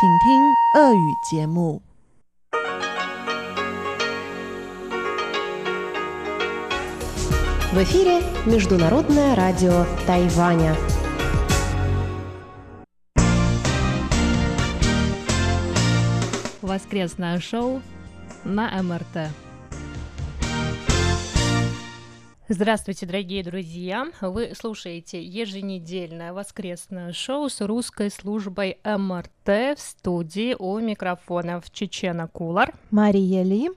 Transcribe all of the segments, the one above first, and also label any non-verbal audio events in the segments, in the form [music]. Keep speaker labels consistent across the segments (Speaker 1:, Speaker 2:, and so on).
Speaker 1: 请听俄语节目。
Speaker 2: В эфире Международное радио Тайваня.
Speaker 3: Воскресное шоу на МРТ. Здравствуйте, дорогие друзья! Вы слушаете еженедельное воскресное шоу с русской службой МРТ в студии у микрофонов Чечена Кулар.
Speaker 4: Мария Ли.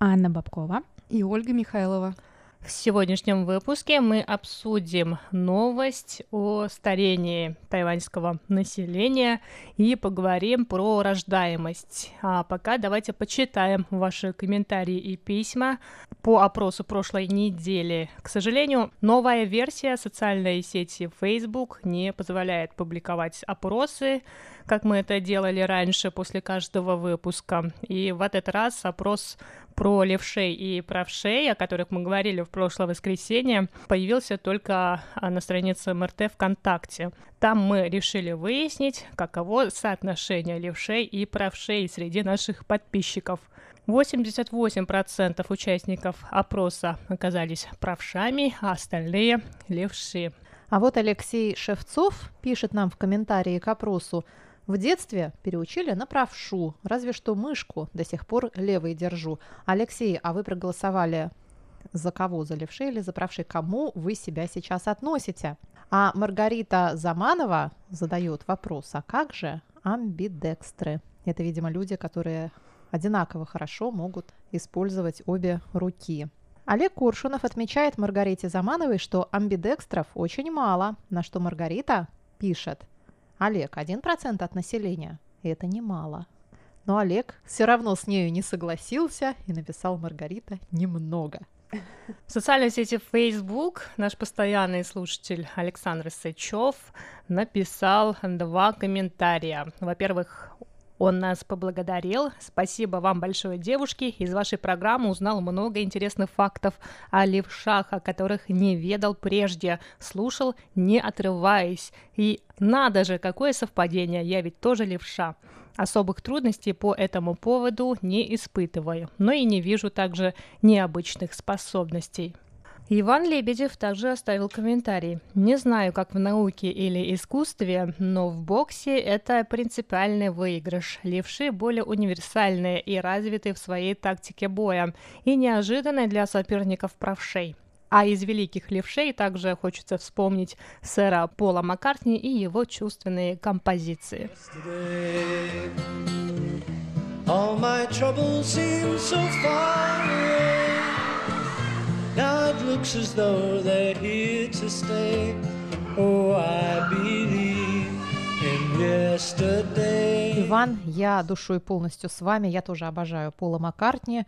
Speaker 5: Анна Бабкова.
Speaker 4: И Ольга Михайлова.
Speaker 3: В сегодняшнем выпуске мы обсудим новость о старении тайваньского населения и поговорим про рождаемость. А пока давайте почитаем ваши комментарии и письма по опросу прошлой недели. К сожалению, новая версия социальной сети Facebook не позволяет публиковать опросы, как мы это делали раньше после каждого выпуска. И в этот раз опрос про левшей и правшей, о которых мы говорили в прошлое воскресенье, появился только на странице МРТ ВКонтакте. Там мы решили выяснить, каково соотношение левшей и правшей среди наших подписчиков. 88% участников опроса оказались правшами, а остальные – левши.
Speaker 4: А вот Алексей Шевцов пишет нам в комментарии к опросу, в детстве переучили на правшу, разве что мышку до сих пор левой держу. Алексей, а вы проголосовали за кого, за левшей или за правшей? Кому вы себя сейчас относите? А Маргарита Заманова задает вопрос, а как же амбидекстры? Это, видимо, люди, которые одинаково хорошо могут использовать обе руки. Олег Куршунов отмечает Маргарите Замановой, что амбидекстров очень мало, на что Маргарита пишет – Олег, 1% от населения. Это немало. Но Олег все равно с нею не согласился и написал Маргарита немного.
Speaker 3: В социальной сети Facebook наш постоянный слушатель Александр Сычев написал два комментария. Во-первых, он нас поблагодарил. Спасибо вам большое, девушки. Из вашей программы узнал много интересных фактов о левшах, о которых не ведал прежде. Слушал, не отрываясь. И надо же, какое совпадение, я ведь тоже левша. Особых трудностей по этому поводу не испытываю, но и не вижу также необычных способностей. Иван Лебедев также оставил комментарий. Не знаю, как в науке или искусстве, но в боксе это принципиальный выигрыш. Левши более универсальные и развиты в своей тактике боя, и неожиданные для соперников правшей. А из великих левшей также хочется вспомнить сэра Пола Маккартни и его чувственные композиции.
Speaker 6: All my troubles seem so far away. Now it looks as though they're here to stay. Oh, I believe in yesterday.
Speaker 4: Иван, я душой полностью с вами. Я тоже обожаю Пола Маккартни.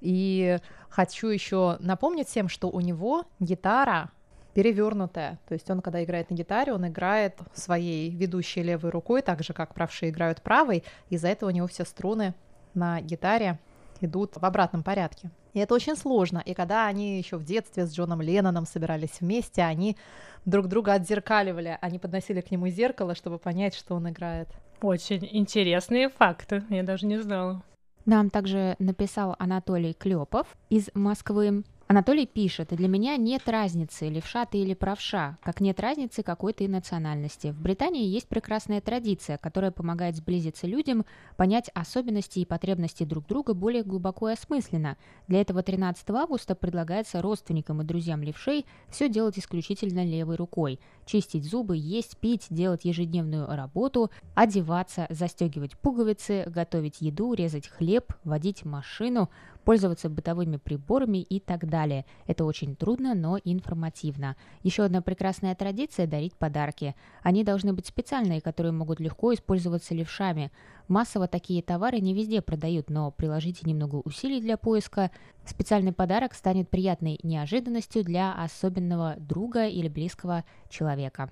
Speaker 4: И хочу еще напомнить всем, что у него гитара перевернутая. То есть он, когда играет на гитаре, он играет своей ведущей левой рукой, так же, как правшие играют правой. Из-за этого у него все струны на гитаре идут в обратном порядке. И это очень сложно. И когда они еще в детстве с Джоном Ленноном собирались вместе, они друг друга отзеркаливали. Они подносили к нему зеркало, чтобы понять, что он играет.
Speaker 3: Очень интересные факты. Я даже не знала.
Speaker 5: Нам также написал Анатолий Клепов из Москвы. Анатолий пишет, для меня нет разницы, левша ты или правша, как нет разницы какой ты национальности. В Британии есть прекрасная традиция, которая помогает сблизиться людям, понять особенности и потребности друг друга более глубоко и осмысленно. Для этого 13 августа предлагается родственникам и друзьям левшей все делать исключительно левой рукой. Чистить зубы, есть, пить, делать ежедневную работу, одеваться, застегивать пуговицы, готовить еду, резать хлеб, водить машину, пользоваться бытовыми приборами и так далее. Это очень трудно, но информативно. Еще одна прекрасная традиция – дарить подарки. Они должны быть специальные, которые могут легко использоваться левшами. Массово такие товары не везде продают, но приложите немного усилий для поиска. Специальный подарок станет приятной неожиданностью для особенного друга или близкого человека.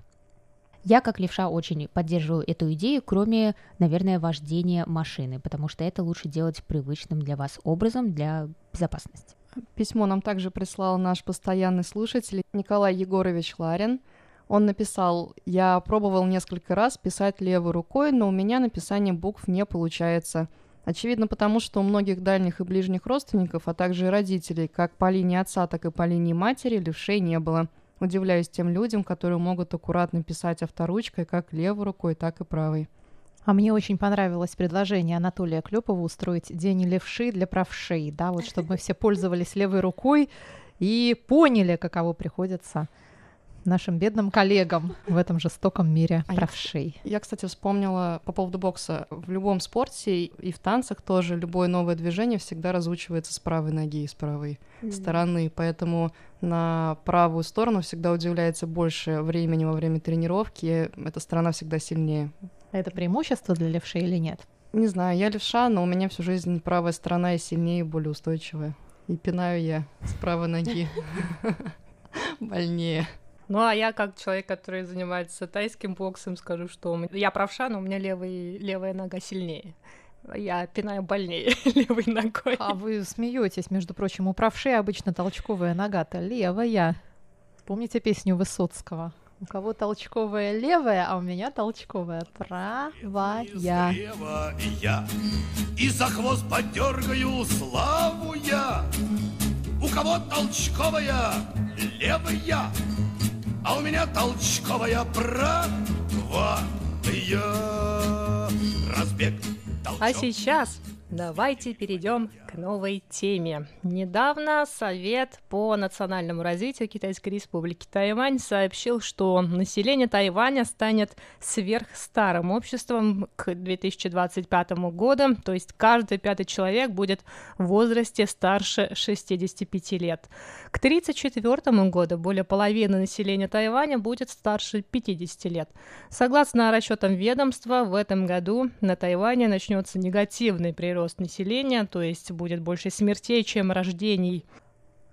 Speaker 5: Я, как левша, очень поддерживаю эту идею, кроме, наверное, вождения машины, потому что это лучше делать привычным для вас образом для безопасности.
Speaker 7: Письмо нам также прислал наш постоянный слушатель Николай Егорович Ларин. Он написал, я пробовал несколько раз писать левой рукой, но у меня написание букв не получается. Очевидно, потому что у многих дальних и ближних родственников, а также и родителей, как по линии отца, так и по линии матери, левшей не было. Удивляюсь тем людям, которые могут аккуратно писать авторучкой как левой рукой, так и правой.
Speaker 4: А мне очень понравилось предложение Анатолия Клепова устроить день левши для правшей, да, вот [laughs] чтобы мы все пользовались левой рукой и поняли, каково приходится нашим бедным коллегам в этом жестоком мире
Speaker 7: А я,
Speaker 4: правшей.
Speaker 7: Я, кстати, вспомнила по поводу бокса. В любом спорте и в танцах тоже любое новое движение всегда разучивается с правой ноги и с правой стороны. Поэтому на правую сторону всегда удивляется больше времени во время тренировки. Эта сторона всегда сильнее.
Speaker 4: А Это преимущество для левшей или нет?
Speaker 7: Не знаю, я левша, но у меня всю жизнь правая сторона и сильнее, и более устойчивая. И пинаю я с правой ноги. [laughs] Больнее.
Speaker 3: Ну, а я, как человек, который занимается тайским боксом, скажу, что у меня- я правша, но у меня левый, левая нога сильнее. Я пинаю больнее [laughs] левой ногой.
Speaker 4: А вы смеетесь, между прочим, у правшей обычно толчковая нога-то левая. Помните песню Высоцкого? У кого толчковая левая, а у меня толчковая правая.
Speaker 8: Слева я и за хвост подергаю славу я. У кого толчковая левая, а у меня толчковая правая. Разбег
Speaker 3: А
Speaker 8: толчок.
Speaker 3: сейчас давайте перейдем новой теме. Недавно Совет по национальному развитию Китайской Республики Тайвань сообщил, что население Тайваня станет сверхстарым обществом к 2025 году, то есть каждый пятый человек будет в возрасте старше 65 лет. К 1934 году более половины населения Тайваня будет старше 50 лет. Согласно расчетам ведомства, в этом году на Тайване начнется негативный прирост населения, то есть будет больше смертей, чем рождений.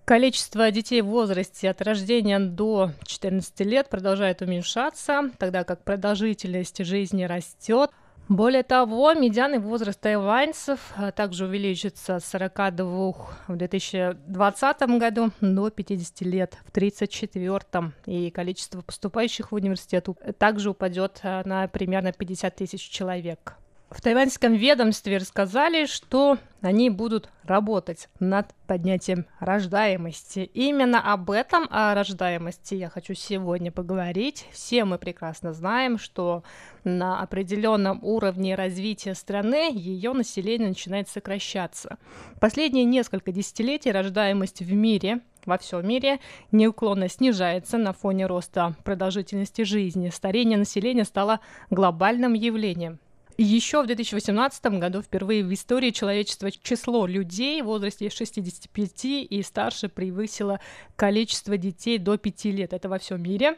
Speaker 3: Количество детей в возрасте от рождения до 14 лет продолжает уменьшаться, тогда как продолжительность жизни растет. Более того, медианный возраст тайваньцев а, также увеличится с 42 в 2020 году до 50 лет в 1934. И количество поступающих в университет также упадет а, на примерно 50 тысяч человек. В тайваньском ведомстве рассказали, что они будут работать над поднятием рождаемости. Именно об этом, о рождаемости, я хочу сегодня поговорить. Все мы прекрасно знаем, что на определенном уровне развития страны ее население начинает сокращаться. Последние несколько десятилетий рождаемость в мире во всем мире неуклонно снижается на фоне роста продолжительности жизни. Старение населения стало глобальным явлением. Еще в 2018 году впервые в истории человечества число людей в возрасте 65 и старше превысило количество детей до 5 лет. Это во всем мире.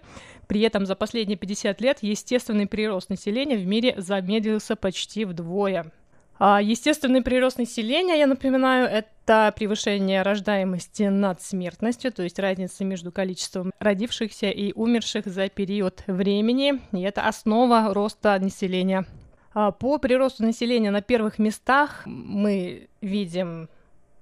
Speaker 3: При этом за последние 50 лет естественный прирост населения в мире замедлился почти вдвое. А естественный прирост населения, я напоминаю, это превышение рождаемости над смертностью, то есть разница между количеством родившихся и умерших за период времени. И это основа роста населения По приросту населения на первых местах мы видим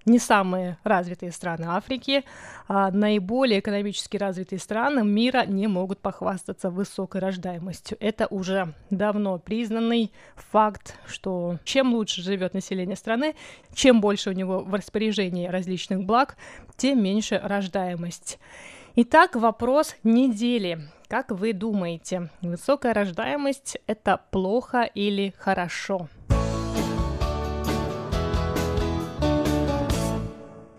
Speaker 3: не самые развитые страны Африки, а наиболее экономически развитые страны мира не могут похвастаться высокой рождаемостью. Это уже давно признанный факт, что чем лучше живет население страны, чем больше у него в распоряжении различных благ, тем меньше рождаемость. Итак, вопрос недели. Как вы думаете, высокая рождаемость это плохо или хорошо?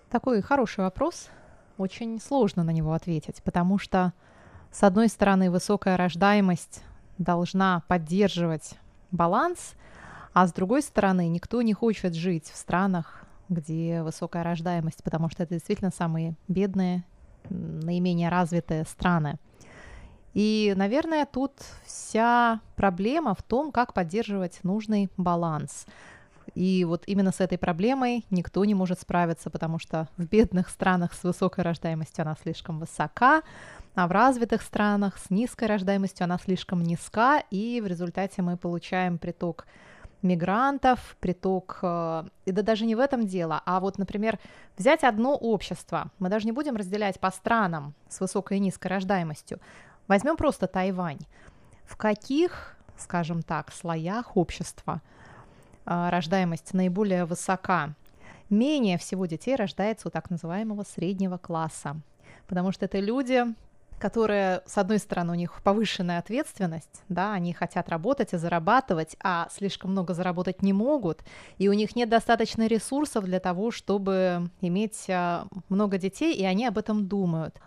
Speaker 4: Такой хороший вопрос. Очень сложно на него ответить, потому что, с одной стороны, высокая рождаемость должна поддерживать баланс, а с другой стороны, никто не хочет жить в странах, где высокая рождаемость, потому что это действительно самые бедные, наименее развитые страны. И, наверное, тут вся проблема в том, как поддерживать нужный баланс. И вот именно с этой проблемой никто не может справиться, потому что в бедных странах с высокой рождаемостью она слишком высока, а в развитых странах с низкой рождаемостью она слишком низка, и в результате мы получаем приток мигрантов, приток, э, и да даже не в этом дело, а вот, например, взять одно общество, мы даже не будем разделять по странам с высокой и низкой рождаемостью, Возьмем просто Тайвань. В каких, скажем так, слоях общества а, рождаемость наиболее высока? Менее всего детей рождается у так называемого среднего класса, потому что это люди, которые, с одной стороны, у них повышенная ответственность, да, они хотят работать и зарабатывать, а слишком много заработать не могут, и у них нет достаточно ресурсов для того, чтобы иметь а, много детей, и они об этом думают.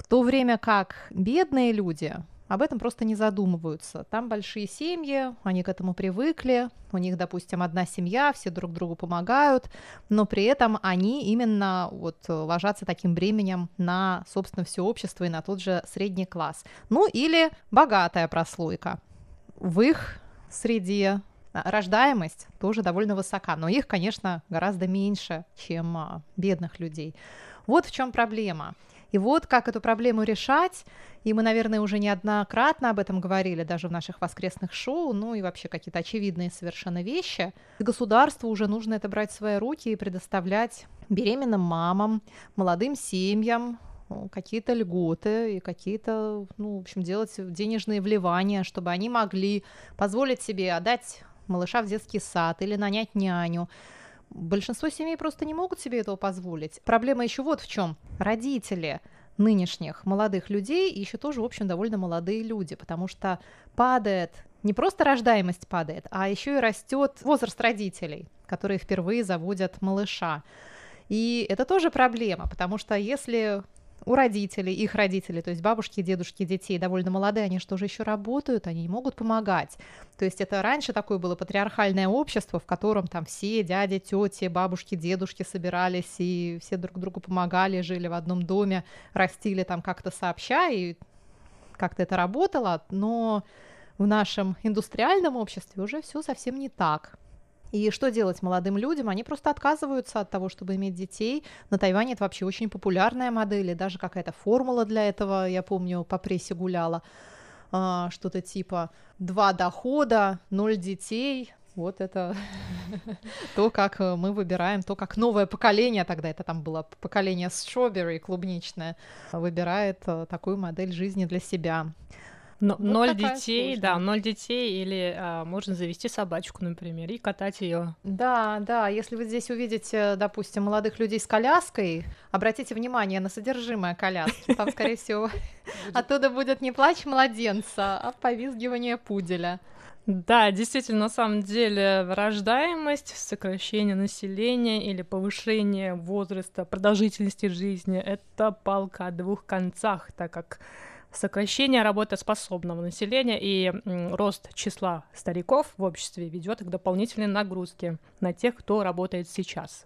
Speaker 4: В то время как бедные люди, об этом просто не задумываются. Там большие семьи, они к этому привыкли, у них, допустим, одна семья, все друг другу помогают, но при этом они именно вот ложатся таким бременем на, собственно, все общество и на тот же средний класс. Ну или богатая прослойка. В их среде рождаемость тоже довольно высока, но их, конечно, гораздо меньше, чем а, бедных людей. Вот в чем проблема. И вот как эту проблему решать, и мы, наверное, уже неоднократно об этом говорили, даже в наших воскресных шоу, ну и вообще какие-то очевидные совершенно вещи. Государству уже нужно это брать в свои руки и предоставлять беременным мамам, молодым семьям, ну, какие-то льготы и какие-то, ну, в общем, делать денежные вливания, чтобы они могли позволить себе отдать малыша в детский сад или нанять няню, Большинство семей просто не могут себе этого позволить. Проблема еще вот в чем. Родители нынешних молодых людей еще тоже, в общем, довольно молодые люди, потому что падает не просто рождаемость падает, а еще и растет возраст родителей, которые впервые заводят малыша. И это тоже проблема, потому что если у родителей, их родителей, то есть бабушки, дедушки, детей довольно молодые, они что же еще работают, они не могут помогать. То есть это раньше такое было патриархальное общество, в котором там все дяди, тети, бабушки, дедушки собирались и все друг другу помогали, жили в одном доме, растили там как-то сообща, и как-то это работало, но в нашем индустриальном обществе уже все совсем не так. И что делать молодым людям? Они просто отказываются от того, чтобы иметь детей. На Тайване это вообще очень популярная модель, и даже какая-то формула для этого, я помню, по прессе гуляла. А, что-то типа два дохода, ноль детей, вот это [laughs] то, как мы выбираем, то, как новое поколение, тогда это там было поколение strawberry клубничное, выбирает э, такую модель жизни для себя.
Speaker 3: Но, вот ноль детей, сложная. да, ноль детей, или а, можно завести собачку, например, и катать ее.
Speaker 4: Да, да, если вы здесь увидите, допустим, молодых людей с коляской, обратите внимание на содержимое коляски. Там, скорее всего, оттуда будет не плач младенца, а повизгивание пуделя.
Speaker 3: Да, действительно, на самом деле рождаемость, сокращение населения или повышение возраста, продолжительности жизни — это палка о двух концах, так как сокращение работоспособного населения и рост числа стариков в обществе ведет к дополнительной нагрузке на тех, кто работает сейчас.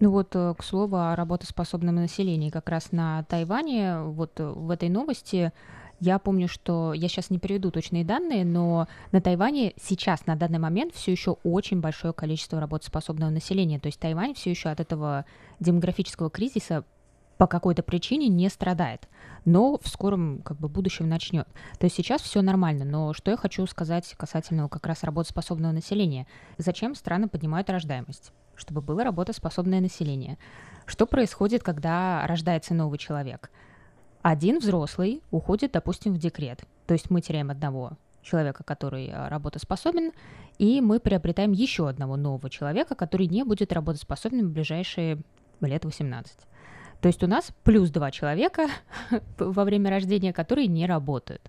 Speaker 5: Ну вот, э, к слову, о работоспособном населении. Как раз на Тайване, вот э, в этой новости я помню, что я сейчас не переведу точные данные, но на Тайване сейчас, на данный момент, все еще очень большое количество работоспособного населения. То есть Тайвань все еще от этого демографического кризиса по какой-то причине не страдает, но в скором как бы будущем начнет. То есть сейчас все нормально, но что я хочу сказать касательно как раз работоспособного населения. Зачем страны поднимают рождаемость? Чтобы было работоспособное население. Что происходит, когда рождается новый человек? Один взрослый уходит, допустим, в декрет. То есть мы теряем одного человека, который а, работоспособен, и мы приобретаем еще одного нового человека, который не будет работоспособным в ближайшие лет 18. То есть у нас плюс два человека [laughs] во время рождения, которые не работают.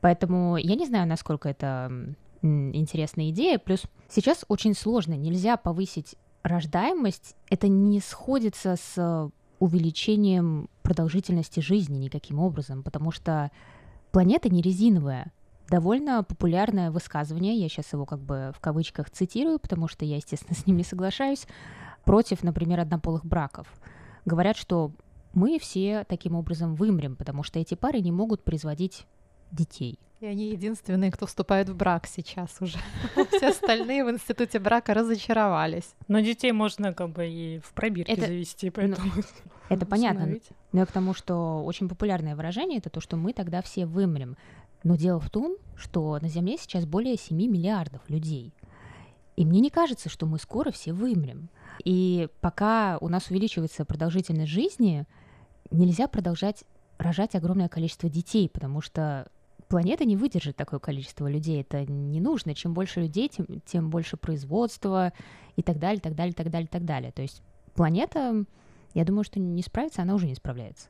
Speaker 5: Поэтому я не знаю, насколько это интересная идея. Плюс сейчас очень сложно, нельзя повысить рождаемость. Это не сходится с увеличением продолжительности жизни никаким образом, потому что планета не резиновая. Довольно популярное высказывание, я сейчас его как бы в кавычках цитирую, потому что я, естественно, с ним не соглашаюсь, против, например, однополых браков – говорят, что мы все таким образом вымрем, потому что эти пары не могут производить детей.
Speaker 4: И они единственные, кто вступает в брак сейчас уже. [laughs] Все остальные в институте брака разочаровались.
Speaker 3: Но детей можно как бы и в пробирке это, завести, ну, поэтому... Ну,
Speaker 5: это [laughs] понятно. Но я к тому, что очень популярное выражение — это то, что мы тогда все вымрем. Но дело в том, что на Земле сейчас более 7 миллиардов людей. И мне не кажется, что мы скоро все вымрем. И пока у нас увеличивается продолжительность жизни, нельзя продолжать рожать огромное количество детей, потому что планета не выдержит такое количество людей. Это не нужно. Чем больше людей, тем, тем больше производства и так далее, так далее, так далее, так далее. То есть планета, я думаю, что не справится, она уже не справляется.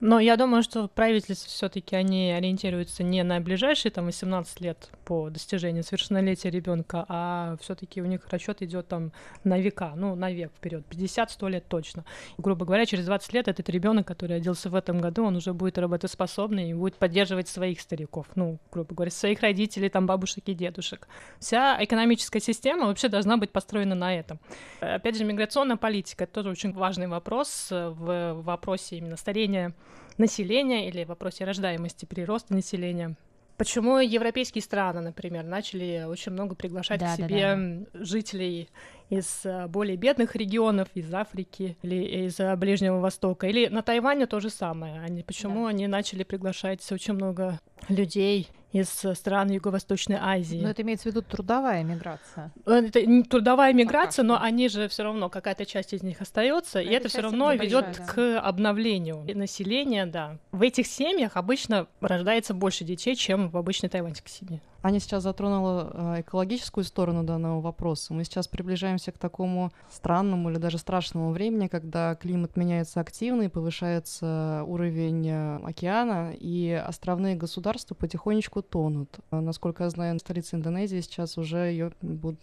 Speaker 3: Но я думаю, что правительство все-таки они ориентируются не на ближайшие там 18 лет по достижению совершеннолетия ребенка, а все-таки у них расчет идет там на века, ну, на век вперед, 50-100 лет точно. Грубо говоря, через 20 лет этот ребенок, который родился в этом году, он уже будет работоспособный и будет поддерживать своих стариков, ну, грубо говоря, своих родителей, там, бабушек и дедушек. Вся экономическая система вообще должна быть построена на этом. Опять же, миграционная политика — это тоже очень важный вопрос в вопросе именно старения населения или в вопросе рождаемости, прироста населения. Почему европейские страны, например, начали очень много приглашать
Speaker 5: Да,
Speaker 3: к
Speaker 5: да,
Speaker 3: себе жителей из э, более бедных регионов, из Африки или из э, Ближнего Востока. Или на Тайване то же самое. Они, почему они начали приглашать очень много людей из э, стран Юго-Восточной Азии?
Speaker 4: Но это имеется в виду трудовая миграция.
Speaker 3: Э, Это не трудовая миграция, но они же все равно, какая-то часть из них остается, и это все равно ведет
Speaker 4: да.
Speaker 3: к обновлению населения, да. В этих семьях обычно рождается больше детей, чем в обычной тайваньской семье.
Speaker 7: Аня сейчас затронула э, экологическую сторону данного вопроса. Мы сейчас приближаемся к такому странному или даже страшному времени, когда климат меняется активно и повышается уровень э, океана, и островные государства потихонечку тонут. А, Насколько я знаю, столица Индонезии сейчас уже ее будут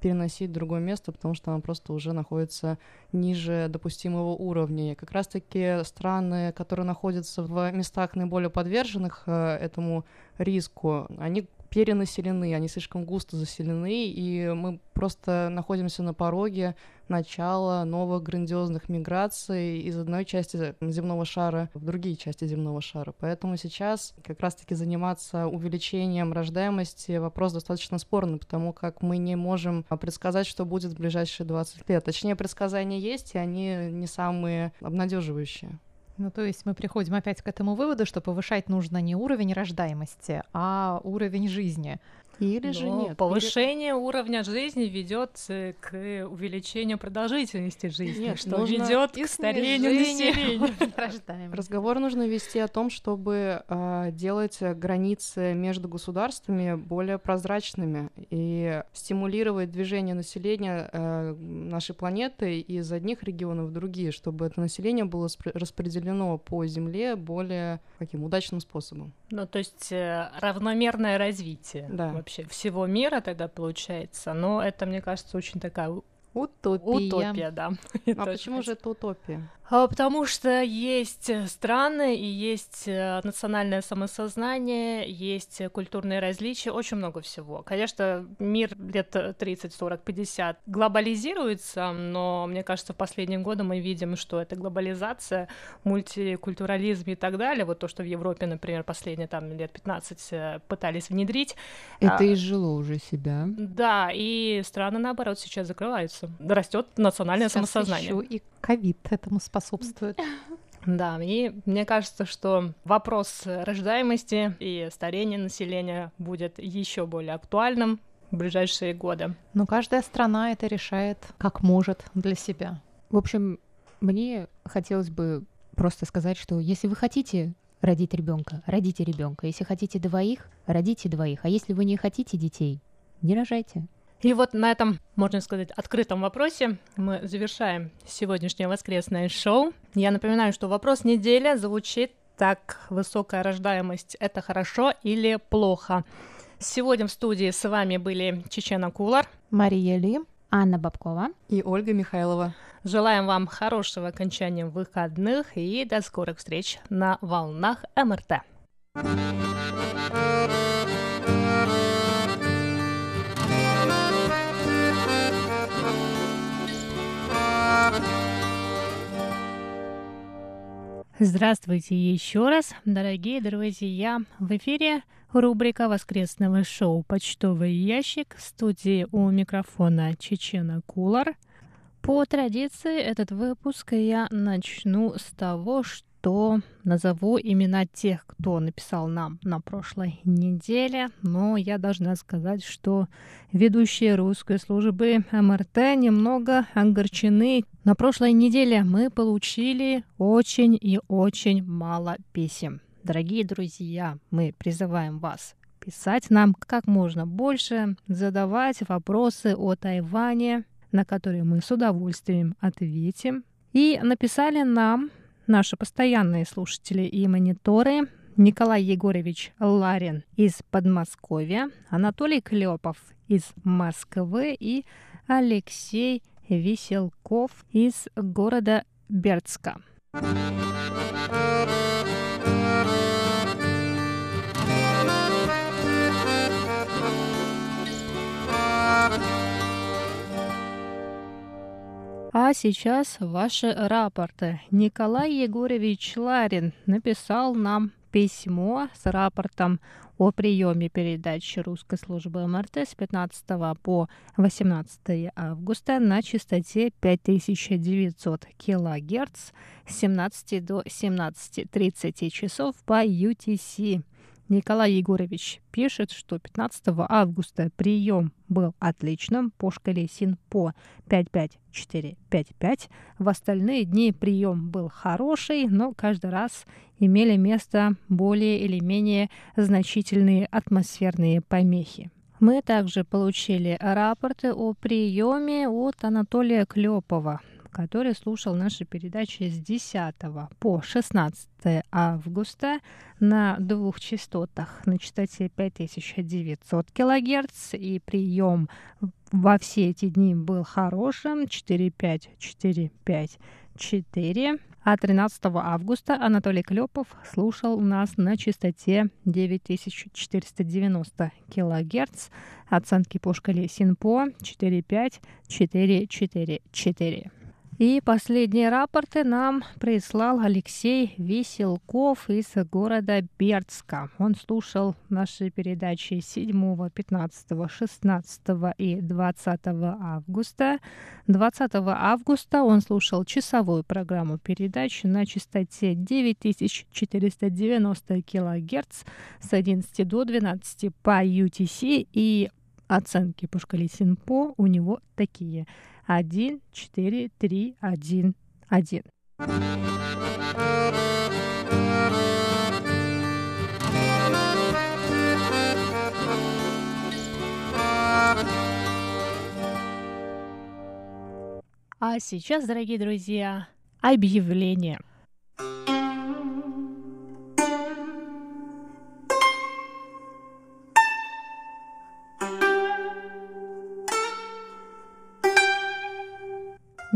Speaker 7: переносить в другое место, потому что она просто уже находится ниже допустимого уровня. И как раз-таки страны, которые находятся в местах наиболее подверженных э, этому риску, они перенаселены, они слишком густо заселены, и мы просто находимся на пороге начала новых грандиозных миграций из одной части земного шара в другие части земного шара. Поэтому сейчас как раз-таки заниматься увеличением рождаемости вопрос достаточно спорный, потому как мы не можем предсказать, что будет в ближайшие 20 лет. Точнее, предсказания есть, и они не самые обнадеживающие.
Speaker 4: Ну, то есть мы приходим опять к этому выводу, что повышать нужно не уровень рождаемости, а уровень жизни.
Speaker 7: Или же
Speaker 3: Но
Speaker 7: нет.
Speaker 3: повышение уровня жизни ведет э, к увеличению продолжительности жизни,
Speaker 7: Нет,
Speaker 3: что ведет к старению населения. [laughs]
Speaker 7: Разговор нужно вести о том, чтобы а, делать границы между государствами более прозрачными и стимулировать движение населения а, нашей планеты из одних регионов в другие, чтобы это население было спр- распределено по Земле более каким удачным способом.
Speaker 3: Ну, то есть э, равномерное развитие
Speaker 7: Да.
Speaker 3: вообще всего мира тогда получается. Но это, мне кажется, очень такая
Speaker 4: Утопия.
Speaker 3: утопия, да. [laughs]
Speaker 7: А почему же это утопия?
Speaker 3: А, Потому что есть э, страны и есть э, национальное самосознание, есть э, культурные различия, очень много всего. Конечно, мир лет э, 30, 40, 50 глобализируется, но мне кажется, в последние годы мы видим, что эта глобализация, мультикультурализм и так далее, вот то, что в Европе, например, последние там лет 15 э, пытались внедрить,
Speaker 5: Это
Speaker 3: А,
Speaker 5: изжило уже себя.
Speaker 3: да, и страны, наоборот, сейчас закрываются. Растет национальное
Speaker 4: Сейчас
Speaker 3: самосознание.
Speaker 4: ещё и ковид этому способствует.
Speaker 3: Да, и мне кажется, что вопрос рождаемости и старения населения будет еще более актуальным в ближайшие годы.
Speaker 4: Но каждая страна это решает как может для себя.
Speaker 5: В общем, мне хотелось бы просто сказать, что если вы хотите родить ребенка, родите ребенка. Если хотите двоих, родите двоих. А если вы не хотите детей, не рожайте.
Speaker 3: И вот на этом, можно сказать, открытом вопросе мы завершаем сегодняшнее воскресное шоу. Я напоминаю, что вопрос недели звучит так. Высокая рождаемость — это хорошо или плохо? Сегодня в студии с вами были Чечена Кулар.
Speaker 4: Мария Ли.
Speaker 5: Анна Бабкова.
Speaker 7: И Ольга Михайлова.
Speaker 3: Желаем вам хорошего окончания выходных и до скорых встреч на волнах МРТ. Здравствуйте еще раз, дорогие друзья. В эфире рубрика воскресного шоу «Почтовый ящик» в студии у микрофона Чечена Кулар. По традиции этот выпуск я начну с того, что то назову имена тех, кто написал нам на прошлой неделе, но я должна сказать, что ведущие русской службы МРТ немного огорчены. На прошлой неделе мы получили очень и очень мало писем. Дорогие друзья, мы призываем вас писать нам как можно больше, задавать вопросы о Тайване, на которые мы с удовольствием ответим. И написали нам наши постоянные слушатели и мониторы Николай Егорович Ларин из Подмосковья, Анатолий Клепов из Москвы и Алексей Веселков из города Бердска. А сейчас ваши рапорты. Николай Егорович Ларин написал нам письмо с рапортом о приеме передачи русской службы МРТ с 15 по 18 августа на частоте 5900 кГц с 17 до 17.30 часов по UTC. Николай Егорович пишет, что 15 августа прием был отличным по шкале СИНПО 55455. В остальные дни прием был хороший, но каждый раз имели место более или менее значительные атмосферные помехи. Мы также получили рапорты о приеме от Анатолия Клепова, который слушал наши передачи с 10 по 16 августа на двух частотах на частоте 5900 кГц, и прием во все эти дни был хорошим 45454. А 13 августа Анатолий Клепов слушал у нас на частоте 9490 кГц. Оценки по шкале СИНПО 45444. И последние рапорты нам прислал Алексей Веселков из города Бердска. Он слушал наши передачи 7, 15, 16 и 20 августа. 20 августа он слушал часовую программу передач на частоте 9490 кГц с 11 до 12 по UTC и оценки по шкале Синпо у него такие – один, четыре, три, один, один. А сейчас, дорогие друзья, объявление.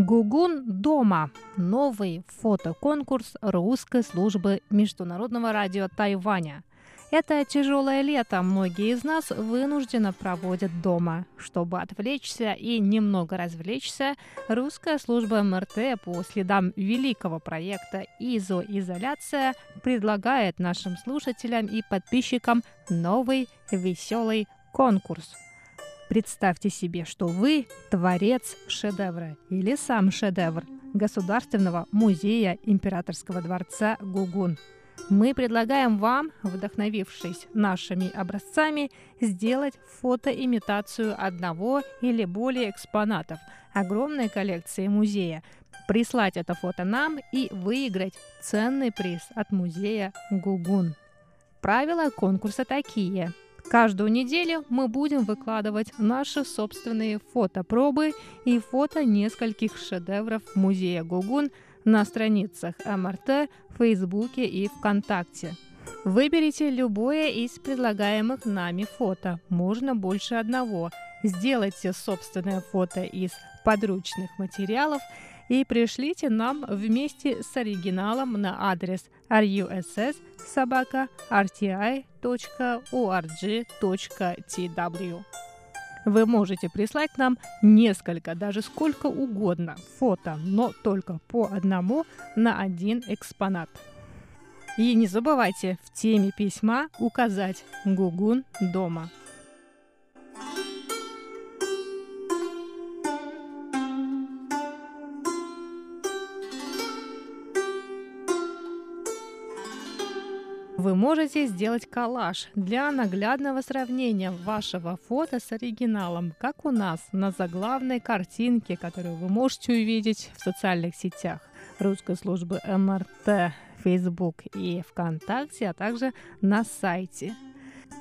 Speaker 3: Гугун дома. Новый фотоконкурс русской службы Международного радио Тайваня. Это тяжелое лето многие из нас вынужденно проводят дома. Чтобы отвлечься и немного развлечься, русская служба МРТ по следам великого проекта «Изоизоляция» предлагает нашим слушателям и подписчикам новый веселый конкурс – Представьте себе, что вы творец шедевра или сам шедевр Государственного музея Императорского дворца Гугун. Мы предлагаем вам, вдохновившись нашими образцами, сделать фотоимитацию одного или более экспонатов огромной коллекции музея, прислать это фото нам и выиграть ценный приз от музея Гугун. Правила конкурса такие – Каждую неделю мы будем выкладывать наши собственные фотопробы и фото нескольких шедевров музея Гугун на страницах МРТ, Фейсбуке и ВКонтакте. Выберите любое из предлагаемых нами фото, можно больше одного. Сделайте собственное фото из подручных материалов и пришлите нам вместе с оригиналом на адрес russ собака rti.org.tw. Вы можете прислать нам несколько, даже сколько угодно фото, но только по одному на один экспонат. И не забывайте в теме письма указать «Гугун дома». Вы можете сделать коллаж для наглядного сравнения вашего фото с оригиналом, как у нас на заглавной картинке, которую вы можете увидеть в социальных сетях русской службы МРТ, Facebook и ВКонтакте, а также на сайте.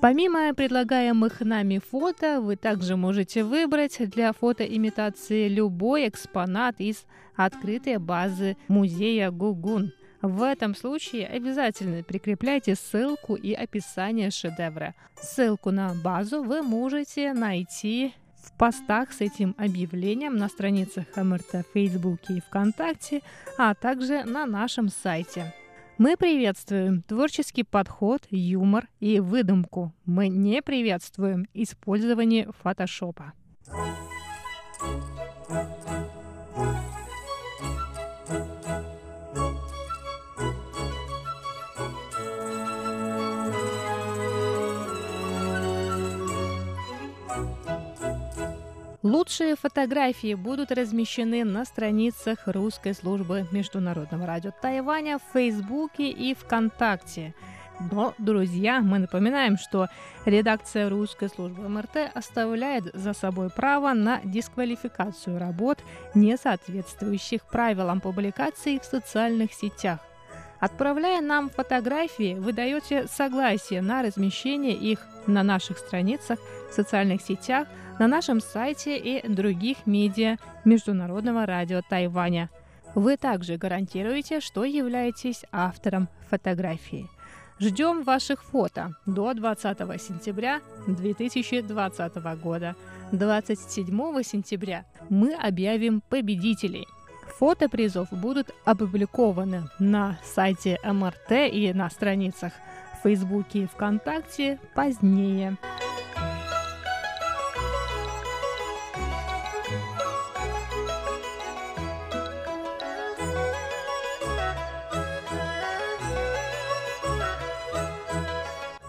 Speaker 3: Помимо предлагаемых нами фото, вы также можете выбрать для фотоимитации любой экспонат из открытой базы музея Гугун. В этом случае обязательно прикрепляйте ссылку и описание шедевра. Ссылку на базу вы можете найти в постах с этим объявлением на страницах МРТ в Фейсбуке и ВКонтакте, а также на нашем сайте. Мы приветствуем творческий подход, юмор и выдумку. Мы не приветствуем использование фотошопа. Лучшие фотографии будут размещены на страницах русской службы Международного радио Тайваня в Фейсбуке и ВКонтакте. Но, друзья, мы напоминаем, что редакция русской службы МРТ оставляет за собой право на дисквалификацию работ, не соответствующих правилам публикации в социальных сетях. Отправляя нам фотографии, вы даете согласие на размещение их на наших страницах в социальных сетях – на нашем сайте и других медиа Международного радио Тайваня. Вы также гарантируете, что являетесь автором фотографии. Ждем ваших фото до 20 сентября 2020 года. 27 сентября мы объявим победителей. Фото призов будут опубликованы на сайте МРТ и на страницах в Фейсбуке и ВКонтакте позднее.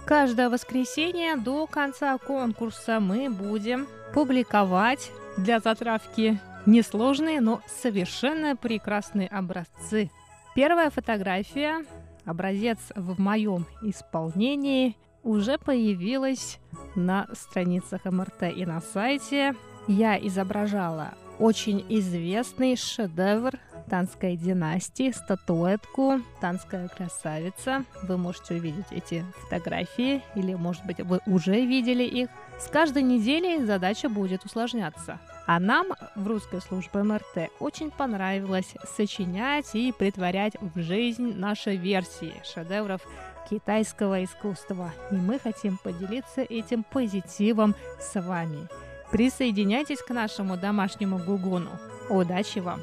Speaker 3: Каждое воскресенье до конца конкурса мы будем публиковать для затравки несложные, но совершенно прекрасные образцы. Первая фотография, образец в моем исполнении, уже появилась на страницах МРТ и на сайте. Я изображала очень известный шедевр танской династии, статуэтку «Танская красавица». Вы можете увидеть эти фотографии, или, может быть, вы уже видели их. С каждой неделей задача будет усложняться. А нам в русской службе МРТ очень понравилось сочинять и притворять в жизнь наши версии шедевров китайского искусства. И мы хотим поделиться этим позитивом с вами. Присоединяйтесь к нашему домашнему гугуну. Удачи вам!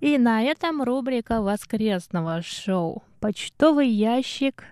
Speaker 3: И на этом рубрика воскресного шоу «Почтовый ящик»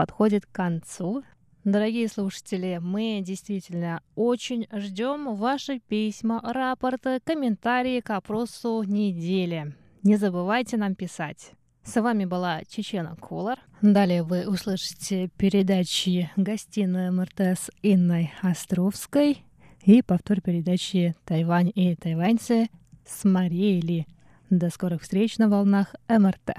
Speaker 3: подходит к концу. Дорогие слушатели, мы действительно очень ждем ваши письма, рапорты, комментарии к опросу недели. Не забывайте нам писать. С вами была Чечена Колор. Далее вы услышите передачи «Гостиная МРТ» Инной Островской и повтор передачи «Тайвань и тайваньцы» с Марией Ли. До скорых встреч на волнах МРТ.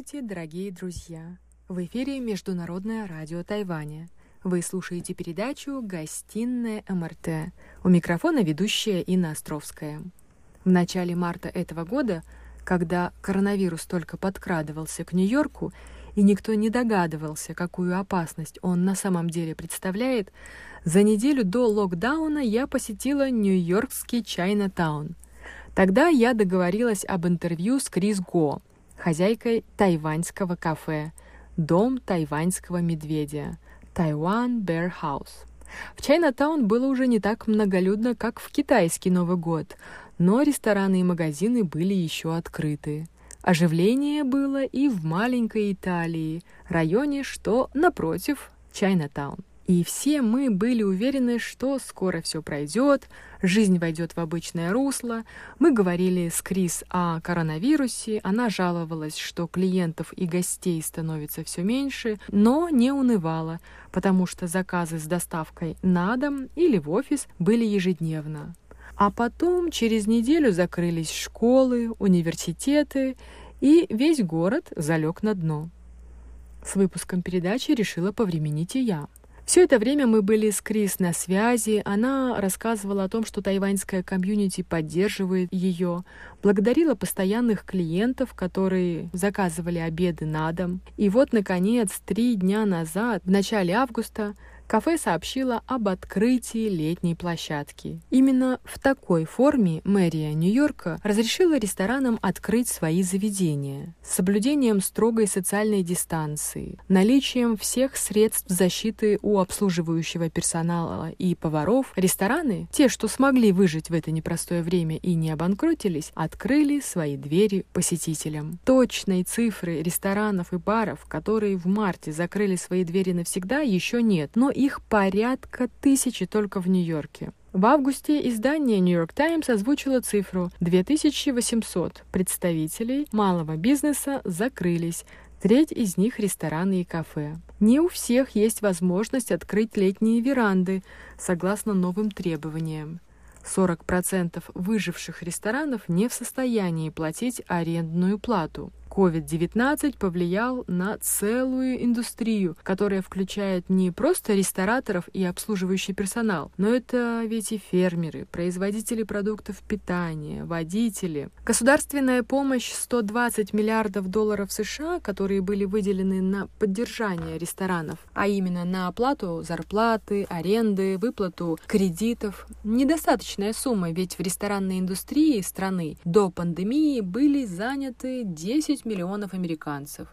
Speaker 9: Здравствуйте, дорогие друзья! В эфире Международное радио Тайваня. Вы слушаете передачу «Гостиная МРТ». У микрофона ведущая Инна Островская. В начале марта этого года, когда коронавирус только подкрадывался к Нью-Йорку, и никто не догадывался, какую опасность он на самом деле представляет, за неделю до локдауна я посетила Нью-Йоркский Чайна-таун. Тогда я договорилась об интервью с Крис Го, хозяйкой тайваньского кафе «Дом тайваньского медведя» Тайван Bear House. В Чайна-таун было уже не так многолюдно, как в китайский Новый год, но рестораны и магазины были еще открыты. Оживление было и в маленькой Италии, районе, что напротив Чайна-таун. И все мы были уверены, что скоро все пройдет, жизнь войдет в обычное русло. Мы говорили с Крис о коронавирусе, она жаловалась, что клиентов и гостей становится все меньше, но не унывала, потому что заказы с доставкой на дом или в офис были ежедневно. А потом через неделю закрылись школы, университеты, и весь город залег на дно. С выпуском передачи решила повременить и я. Все это время мы были с Крис на связи. Она рассказывала о том, что тайваньская комьюнити поддерживает ее, благодарила постоянных клиентов, которые заказывали обеды на дом. И вот, наконец, три дня назад, в начале августа, кафе сообщило об открытии летней площадки. Именно в такой форме мэрия Нью-Йорка разрешила ресторанам открыть свои заведения с соблюдением строгой социальной дистанции, наличием всех средств защиты у обслуживающего персонала и поваров. Рестораны, те, что смогли выжить в это непростое время и не обанкротились, открыли свои двери посетителям. Точной цифры ресторанов и баров, которые в марте закрыли свои двери навсегда, еще нет, но их порядка тысячи только в Нью-Йорке. В августе издание New York Times озвучило цифру 2800 представителей малого бизнеса закрылись, треть из них рестораны и кафе. Не у всех есть возможность открыть летние веранды, согласно новым требованиям. 40% выживших ресторанов не в состоянии платить арендную плату. COVID-19 повлиял на целую индустрию, которая включает не просто рестораторов и обслуживающий персонал, но это ведь и фермеры, производители продуктов питания, водители. Государственная помощь 120 миллиардов долларов США, которые были выделены на поддержание ресторанов, а именно на оплату зарплаты, аренды, выплату кредитов, недостаточная сумма, ведь в ресторанной индустрии страны до пандемии были заняты 10 10 миллионов американцев.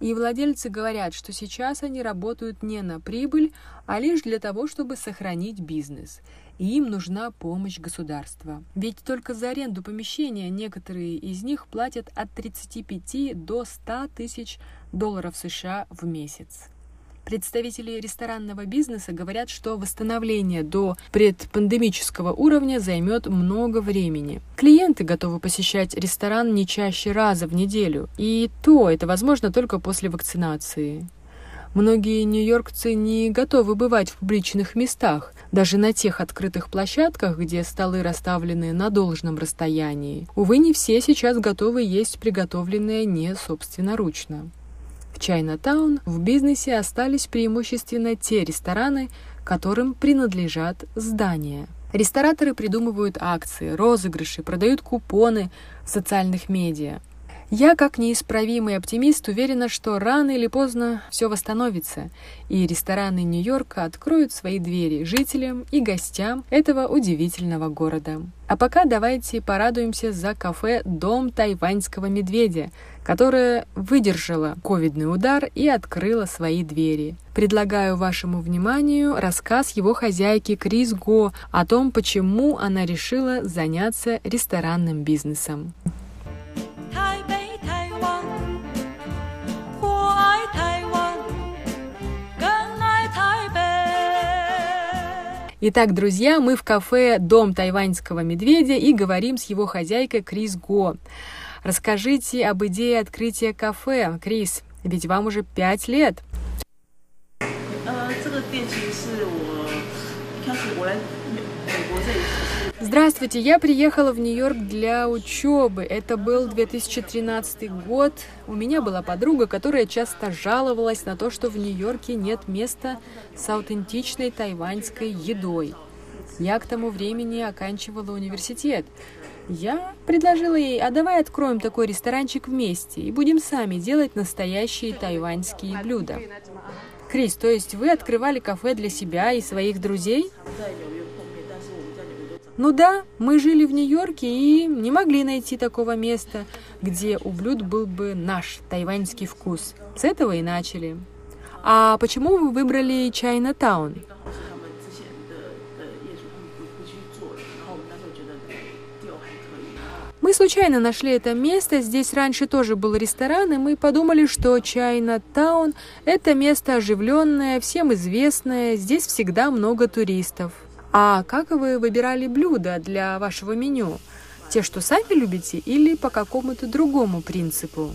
Speaker 9: И владельцы говорят, что сейчас они работают не на прибыль, а лишь для того, чтобы сохранить бизнес. И им нужна помощь государства. Ведь только за аренду помещения некоторые из них платят от 35 до 100 тысяч долларов США в месяц. Представители ресторанного бизнеса говорят, что восстановление до предпандемического уровня займет много времени. Клиенты готовы посещать ресторан не чаще раза в неделю, и то это возможно только после вакцинации. Многие нью-йоркцы не готовы бывать в публичных местах, даже на тех открытых площадках, где столы расставлены на должном расстоянии. Увы, не все сейчас готовы есть приготовленное не собственноручно. В Чайна-таун в бизнесе остались преимущественно те рестораны, которым принадлежат здания. Рестораторы придумывают акции, розыгрыши, продают купоны в социальных медиа. Я, как неисправимый оптимист, уверена, что рано или поздно все восстановится, и рестораны Нью-Йорка откроют свои двери жителям и гостям этого удивительного города. А пока давайте порадуемся за кафе «Дом тайваньского медведя», которое выдержало ковидный удар и открыло свои двери. Предлагаю вашему вниманию рассказ его хозяйки Крис Го о том, почему она решила заняться ресторанным бизнесом. Итак, друзья, мы в кафе «Дом тайваньского медведя» и говорим с его хозяйкой Крис Го. Расскажите об идее открытия кафе, Крис, ведь вам уже пять лет.
Speaker 10: 呃，这个店其实是我一开始我来美国这里只是
Speaker 9: Здравствуйте, я приехала в Нью-Йорк для учебы. Это был 2013 год. У меня была подруга, которая часто жаловалась на то, что в Нью-Йорке нет места с аутентичной тайваньской едой. Я к тому времени оканчивала университет. Я предложила ей, а давай откроем такой ресторанчик вместе и будем сами делать настоящие тайваньские блюда. Крис, то есть вы открывали кафе для себя и своих друзей? Ну да, мы жили в Нью-Йорке и не могли найти такого места, где у блюд был бы наш тайваньский вкус. С этого и начали. А почему вы выбрали Чайна Таун? Мы случайно нашли это место, здесь раньше тоже был ресторан, и мы подумали, что Чайна Таун – это место оживленное, всем известное, здесь всегда много туристов. А как вы выбирали блюда для вашего меню? Те, что сами любите, или по какому-то другому принципу?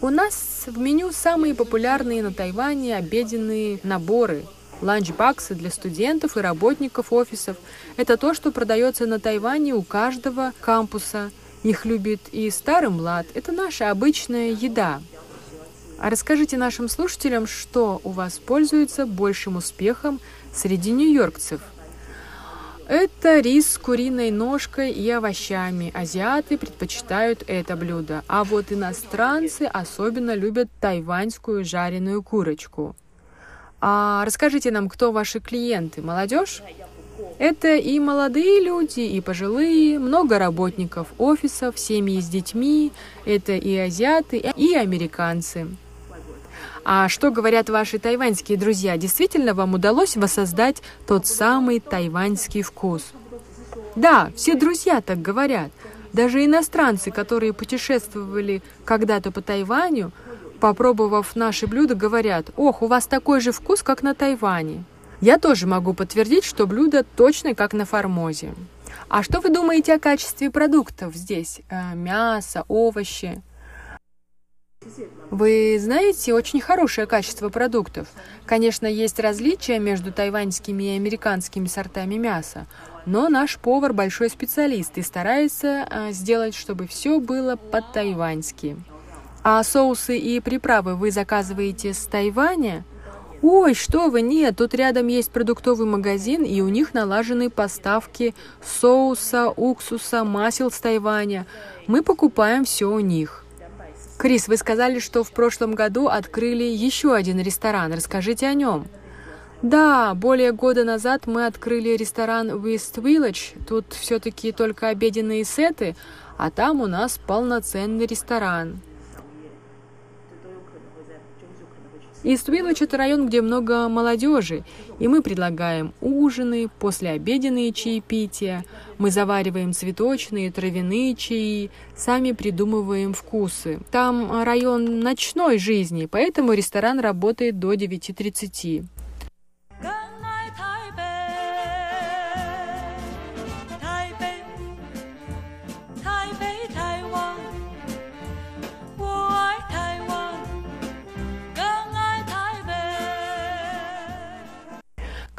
Speaker 9: У нас в меню самые популярные на Тайване обеденные наборы – Ланчбаксы для студентов и работников офисов – это то, что продается на Тайване у каждого кампуса. Их любит и старый млад. Это наша обычная еда. А расскажите нашим слушателям, что у вас пользуется большим успехом среди нью-йоркцев. Это рис с куриной ножкой и овощами. Азиаты предпочитают это блюдо, а вот иностранцы особенно любят тайваньскую жареную курочку. А расскажите нам, кто ваши клиенты? Молодежь? Это и молодые люди, и пожилые, много работников офисов, семьи с детьми, это и азиаты, и американцы. А что говорят ваши тайваньские друзья? Действительно вам удалось воссоздать тот самый тайваньский вкус? Да, все друзья так говорят. Даже иностранцы, которые путешествовали когда-то по Тайваню, попробовав наши блюда, говорят, «Ох, у вас такой же вкус, как на Тайване». Я тоже могу подтвердить, что блюдо точно как на Формозе. А что вы думаете о качестве продуктов здесь? Э, мясо, овощи? Вы знаете, очень хорошее качество продуктов. Конечно, есть различия между тайваньскими и американскими сортами мяса, но наш повар большой специалист и старается э, сделать, чтобы все было по-тайваньски. А соусы и приправы вы заказываете с Тайваня? Ой, что вы, нет, тут рядом есть продуктовый магазин, и у них налажены поставки соуса, уксуса, масел с Тайваня. Мы покупаем все у них. Крис, вы сказали, что в прошлом году открыли еще один ресторан. Расскажите о нем. Да, более года назад мы открыли ресторан West Village. Тут все-таки только обеденные сеты, а там у нас полноценный ресторан. Иствилледж – это район, где много молодежи, и мы предлагаем ужины, послеобеденные чаепития, мы завариваем цветочные, травяные чаи, сами придумываем вкусы. Там район ночной жизни, поэтому ресторан работает до 9.30.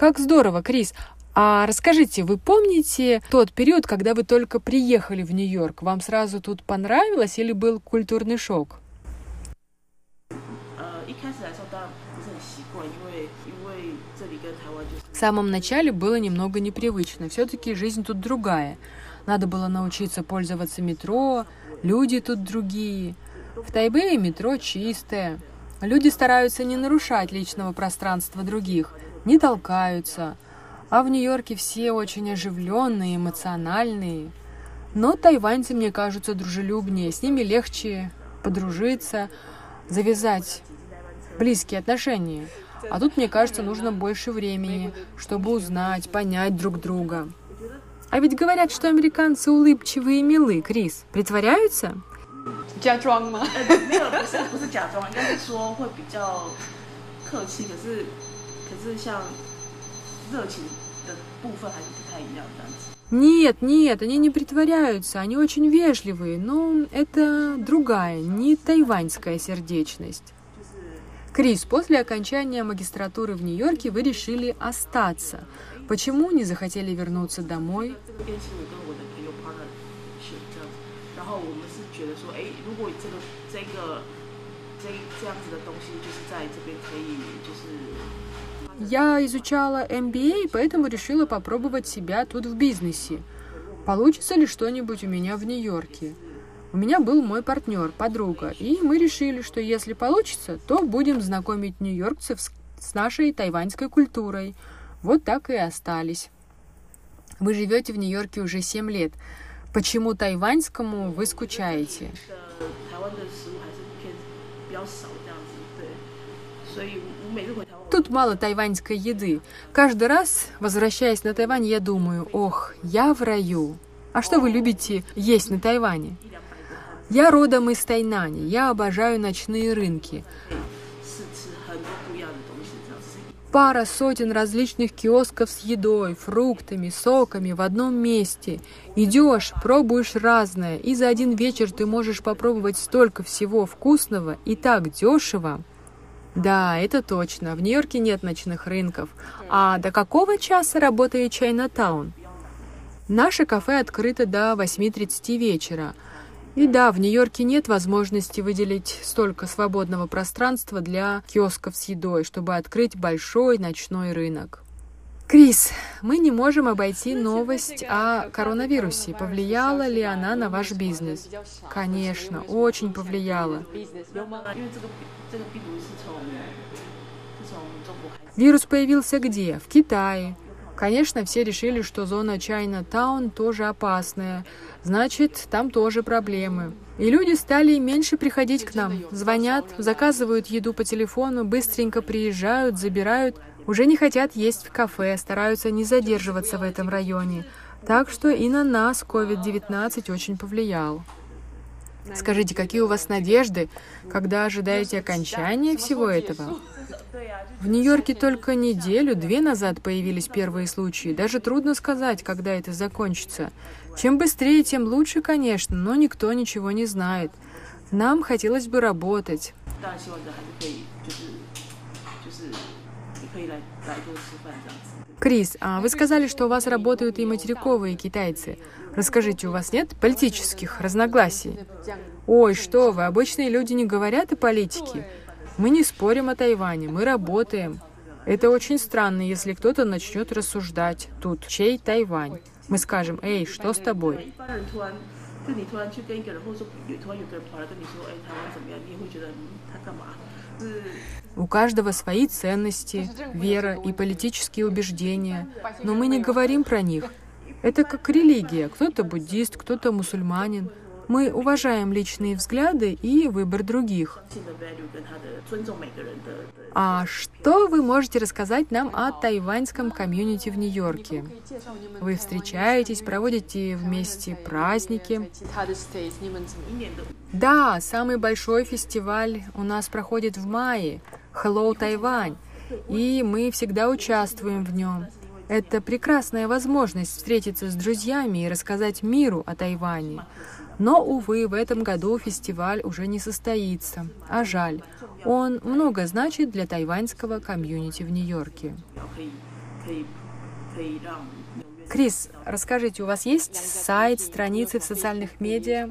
Speaker 9: Как здорово, Крис. А расскажите, вы помните тот период, когда вы только приехали в Нью-Йорк? Вам сразу тут понравилось или был культурный шок? В самом начале было немного непривычно. Все-таки жизнь тут другая. Надо было научиться пользоваться метро, люди тут другие. В Тайбэе метро чистое. Люди стараются не нарушать личного пространства других – не толкаются, а в Нью-Йорке все очень оживленные, эмоциональные. Но тайваньцы мне кажутся дружелюбнее, с ними легче подружиться, завязать близкие отношения. А тут, мне кажется, нужно больше времени, чтобы узнать, понять друг друга. А ведь говорят, что американцы улыбчивые и милы, Крис. Притворяются?
Speaker 10: Джаджуанг 是不是假装，应该是说会比较客气，可是可是像热情的部分还是不太一样这样子。
Speaker 9: Нет, нет, они не притворяются, они очень вежливые, но это другая, не тайваньская сердечность. Крис, после окончания магистратуры в Нью-Йорке вы решили остаться. Почему не захотели вернуться домой?
Speaker 10: 这个边是我跟我的朋友 partner 选这样子，然后我们是觉得说，哎，如果这个这个这这样子的东西，就是在这边可以就是。
Speaker 9: я изучала MBA, поэтому решила попробовать себя тут в бизнесе. Получится ли что-нибудь у меня в Нью-Йорке? У меня был мой партнер, подруга, и мы решили, что если получится, то будем знакомить нью-йоркцев с, с нашей тайваньской культурой. Вот так и остались. Вы живете в Нью-Йорке уже 7 лет. Почему тайваньскому вы скучаете? Тут мало тайваньской еды. Каждый раз, возвращаясь на Тайвань, я думаю, ох, я в раю. А что вы любите есть на Тайване? Я родом из Тайнани, я обожаю ночные рынки. Пара сотен различных киосков с едой, фруктами, соками в одном месте. Идешь, пробуешь разное, и за один вечер ты можешь попробовать столько всего вкусного и так дешево. Да, это точно. В Нью-Йорке нет ночных рынков. А до какого часа работает Чайнатаун? Наше кафе открыто до 8.30 вечера. И да, в Нью-Йорке нет возможности выделить столько свободного пространства для киосков с едой, чтобы открыть большой ночной рынок. Крис, мы не можем обойти новость о коронавирусе. Повлияла ли она на ваш бизнес? Конечно, очень повлияла. Вирус появился где? В Китае. Конечно, все решили, что зона Чайна Таун тоже опасная. Значит, там тоже проблемы. И люди стали меньше приходить к нам. Звонят, заказывают еду по телефону, быстренько приезжают, забирают. Уже не хотят есть в кафе, стараются не задерживаться в этом районе. Так что и на нас COVID-19 очень повлиял. Скажите, какие у вас надежды, когда ожидаете окончания всего этого? В Нью-Йорке только неделю-две назад появились первые случаи. Даже трудно сказать, когда это закончится. Чем быстрее, тем лучше, конечно, но никто ничего не знает. Нам хотелось бы работать.
Speaker 10: 当然希望的还是可以，就是就是也可以来来多吃饭这样子。
Speaker 9: Крис, а вы сказали, что у вас работают и материковые китайцы. Расскажите, у вас нет политических разногласий? Ой, что вы, обычные люди не говорят о политике. Мы не спорим о Тайване, мы работаем. Это очень странно, если кто-то начнет рассуждать. Тут чей Тайвань? Мы скажем, эй, что с тобой? У каждого свои ценности, вера и политические убеждения, но мы не говорим про них. Это как религия. Кто-то буддист, кто-то мусульманин. Мы уважаем личные взгляды и выбор других. А что вы можете рассказать нам о тайваньском комьюнити в Нью-Йорке? Вы встречаетесь, проводите вместе праздники? Да, самый большой фестиваль у нас проходит в мае. Hello Тайвань, и мы всегда участвуем в нем. Это прекрасная возможность встретиться с друзьями и рассказать миру о Тайване. Но, увы, в этом году фестиваль уже не состоится, а жаль. Он много значит для тайваньского комьюнити в Нью-Йорке. Крис, расскажите, у вас есть сайт, страницы в социальных медиа?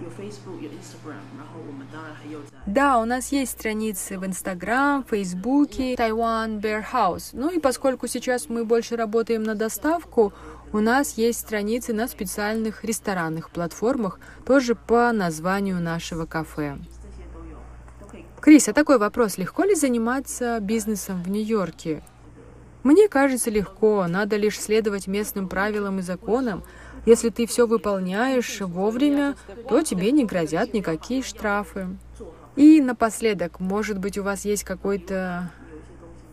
Speaker 10: 有 Facebook 有 Facebook 有 Instagram，然后我们当然还有在
Speaker 9: Да, у нас есть страницы в Инстаграм, Фейсбуке, Taiwan Bear House. Ну и поскольку сейчас мы больше работаем на доставку, у нас есть страницы на специальных ресторанных платформах, тоже по названию нашего кафе.
Speaker 10: 这些都有，都可以
Speaker 9: Крис, а такой вопрос. Легко ли заниматься бизнесом в Нью-Йорке? Мне кажется, легко. Надо лишь следовать местным правилам и законам. если ты все выполняешь вовремя, то тебе не грозят никакие штрафы. И напоследок, может быть, у вас есть какой-то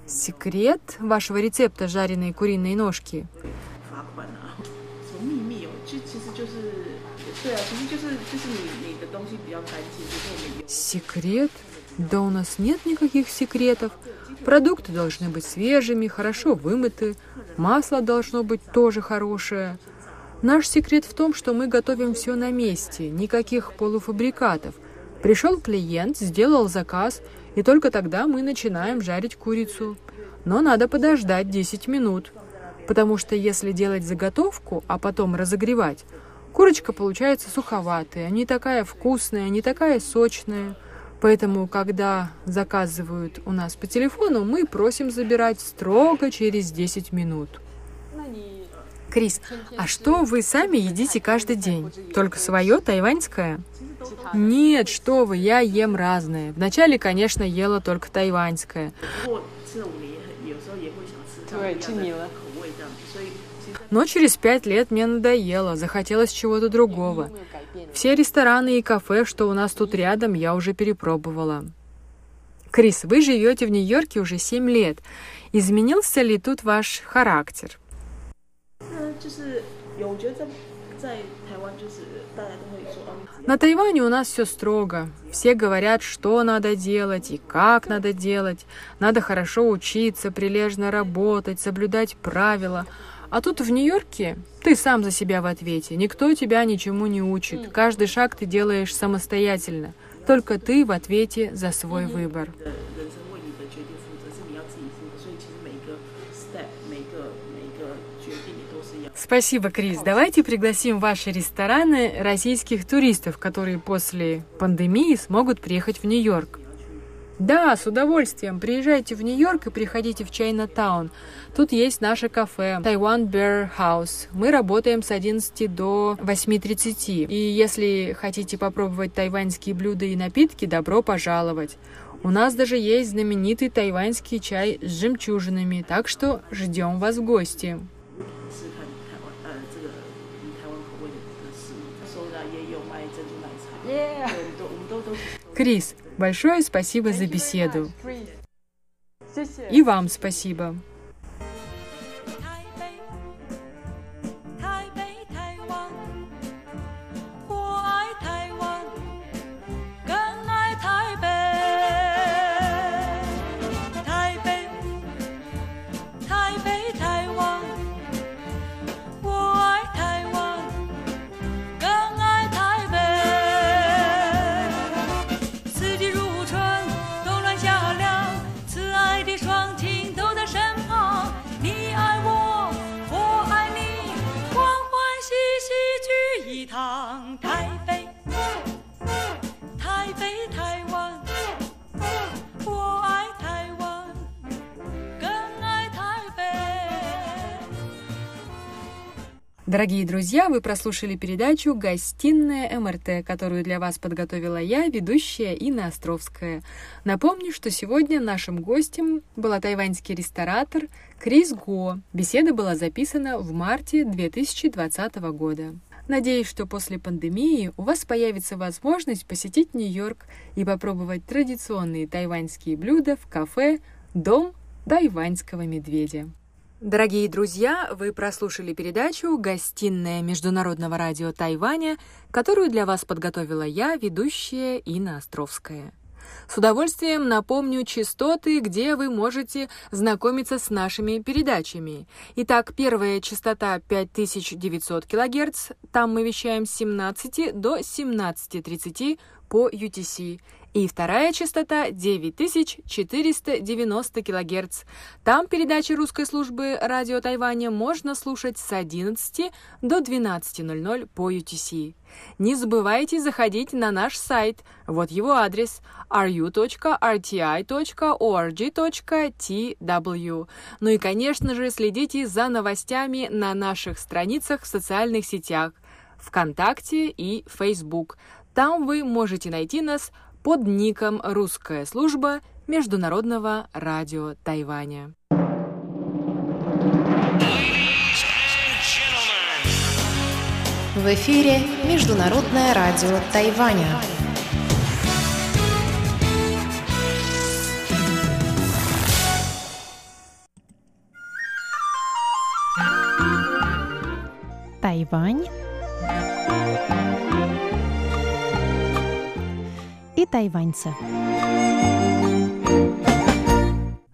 Speaker 9: секрет вашего рецепта жареной куриной ножки? Секрет? Да у нас нет никаких секретов. Продукты должны быть свежими, хорошо вымыты. Масло должно быть тоже хорошее. Наш секрет в том, что мы готовим все на месте, никаких полуфабрикатов. Пришел клиент, сделал заказ, И только тогда мы начинаем жарить курицу. Но надо подождать 10 минут, потому что если делать заготовку, а потом разогревать, курочка получается суховатая, не такая вкусная, не такая сочная. Поэтому, когда заказывают у нас по телефону, мы просим забирать строго через 10 минут. Крис, а что вы сами едите каждый день? Только свое тайваньское? Нет, что вы, я ем разное. Вначале, конечно, ела только тайваньское. Но через пять лет мне надоело, захотелось чего-то другого. Все рестораны и кафе, что у нас тут рядом, я уже перепробовала. Крис, вы живете в Нью-Йорке уже семь лет. Изменился ли тут ваш характер?
Speaker 10: 呢，就是有，我觉得在在台湾就是大家都会说，哦，你
Speaker 9: На Тайване у нас все строго. Все говорят, что надо делать и как надо делать. Надо хорошо учиться, прилежно работать, соблюдать правила. А тут в Нью-Йорке ты сам за себя в ответе. Никто тебя ничему не учит. Каждый шаг ты делаешь самостоятельно. Только ты в ответе за свой выбор. Спасибо, Крис. Давайте пригласим в ваши рестораны российских туристов, которые после пандемии смогут приехать в Нью-Йорк. Да, с удовольствием. Приезжайте в Нью-Йорк и приходите в Чайна-таун. Тут есть наше кафе Taiwan Bear House. Мы работаем с 11 до 8.30. И если хотите попробовать тайваньские блюда и напитки, добро пожаловать. У нас даже есть знаменитый тайваньский чай с жемчужинами, так что ждем вас в гости. Крис, большое спасибо за беседу. И вам спасибо. Дорогие друзья, вы прослушали передачу «Гостиная МРТ», которую для вас подготовила я, ведущая Инна Островская. Напомню, что сегодня нашим гостем была тайваньский ресторатор Крис Го. Беседа была записана в марте 2020 года. Надеюсь, что после пандемии у вас появится возможность посетить Нью-Йорк и попробовать традиционные тайваньские блюда в кафе «Дом тайваньского медведя». Дорогие друзья, вы прослушали передачу «Гостиная Международного радио Тайваня», которую для вас подготовила я, ведущая Инна Островская. С удовольствием напомню частоты, где вы можете знакомиться с нашими передачами. Итак, первая частота 5900 кГц, там мы вещаем с 17 до 17.30 по UTC. И вторая частота 9490 кГц. Там передачи русской службы радио Тайваня можно слушать с 11 до 12.00 по UTC. Не забывайте заходить на наш сайт. Вот его адрес ru.rti.org.tw. Ну и, конечно же, следите за новостями на наших страницах в социальных сетях ВКонтакте и Facebook. Там вы можете найти нас под ником «Русская служба Международного радио Тайваня».
Speaker 2: В эфире Международное радио Тайваня.
Speaker 4: Тайвань и тайваньцы.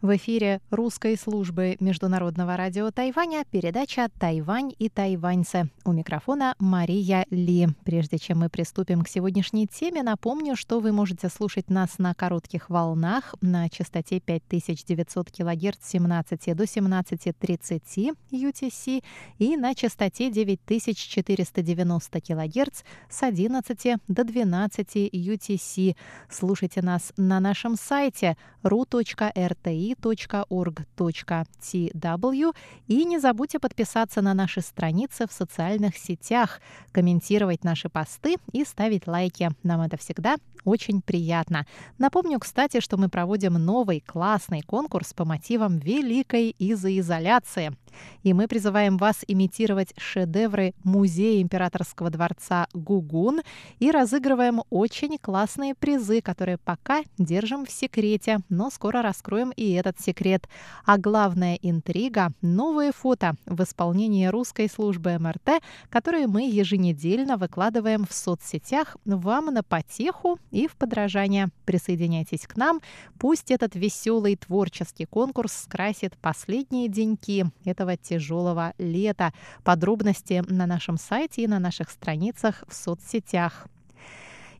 Speaker 4: В эфире русской службы Международного радио Тайваня передача «Тайвань и тайваньцы». У микрофона Мария Ли. Прежде чем мы приступим к сегодняшней теме, напомню, что вы можете слушать нас на коротких волнах на частоте 5900 кГц с 17 до 17.30 UTC и на частоте 9490 кГц с 11 до 12 UTC. Слушайте нас на нашем сайте ru.rti www.org.tw и не забудьте подписаться на наши страницы в социальных сетях, комментировать наши посты и ставить лайки. Нам это всегда очень приятно. Напомню, кстати, что мы проводим новый классный конкурс по мотивам великой изоизоляции. И мы призываем вас имитировать шедевры Музея императорского дворца Гугун и разыгрываем очень классные призы, которые пока держим в секрете, но скоро раскроем и этот секрет. А главная интрига – новые фото в исполнении русской службы МРТ, которые мы еженедельно выкладываем в соцсетях вам на потеху и в подражание. Присоединяйтесь к нам, пусть этот веселый творческий конкурс скрасит последние деньки этого тяжелого лета. Подробности на нашем сайте и на наших страницах в соцсетях.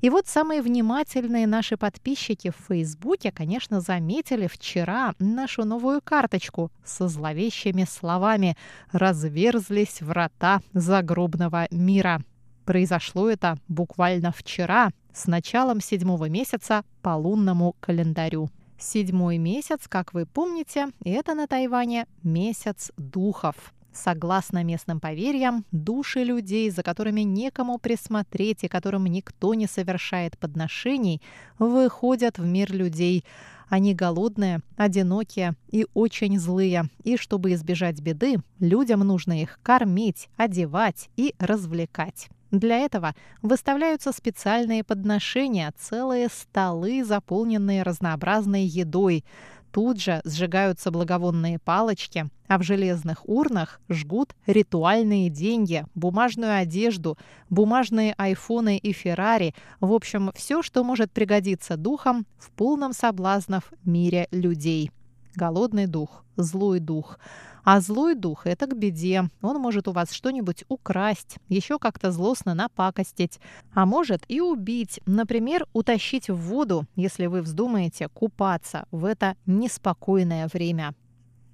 Speaker 4: И вот самые внимательные наши подписчики в Фейсбуке, конечно, заметили вчера нашу новую карточку со зловещими словами «Разверзлись врата загробного мира». Произошло это буквально вчера, с началом седьмого месяца по лунному календарю. Седьмой месяц, как вы помните, это на Тайване месяц духов. Согласно местным поверьям, души людей, за которыми некому присмотреть и которым никто не совершает подношений, выходят в мир людей. Они голодные, одинокие и очень злые. И чтобы избежать беды, людям нужно их кормить, одевать и развлекать. Для этого выставляются специальные подношения, целые столы, заполненные разнообразной едой. Тут же сжигаются благовонные палочки, а в железных урнах жгут ритуальные деньги, бумажную одежду, бумажные айфоны и Феррари, в общем, все, что может пригодиться духам в полном соблазнов мире людей. Голодный дух, злой дух – а злой дух – это к беде. Он может у вас что-нибудь украсть, еще как-то злостно напакостить, а может и убить. Например, утащить в воду, если вы вздумаете купаться в это неспокойное время.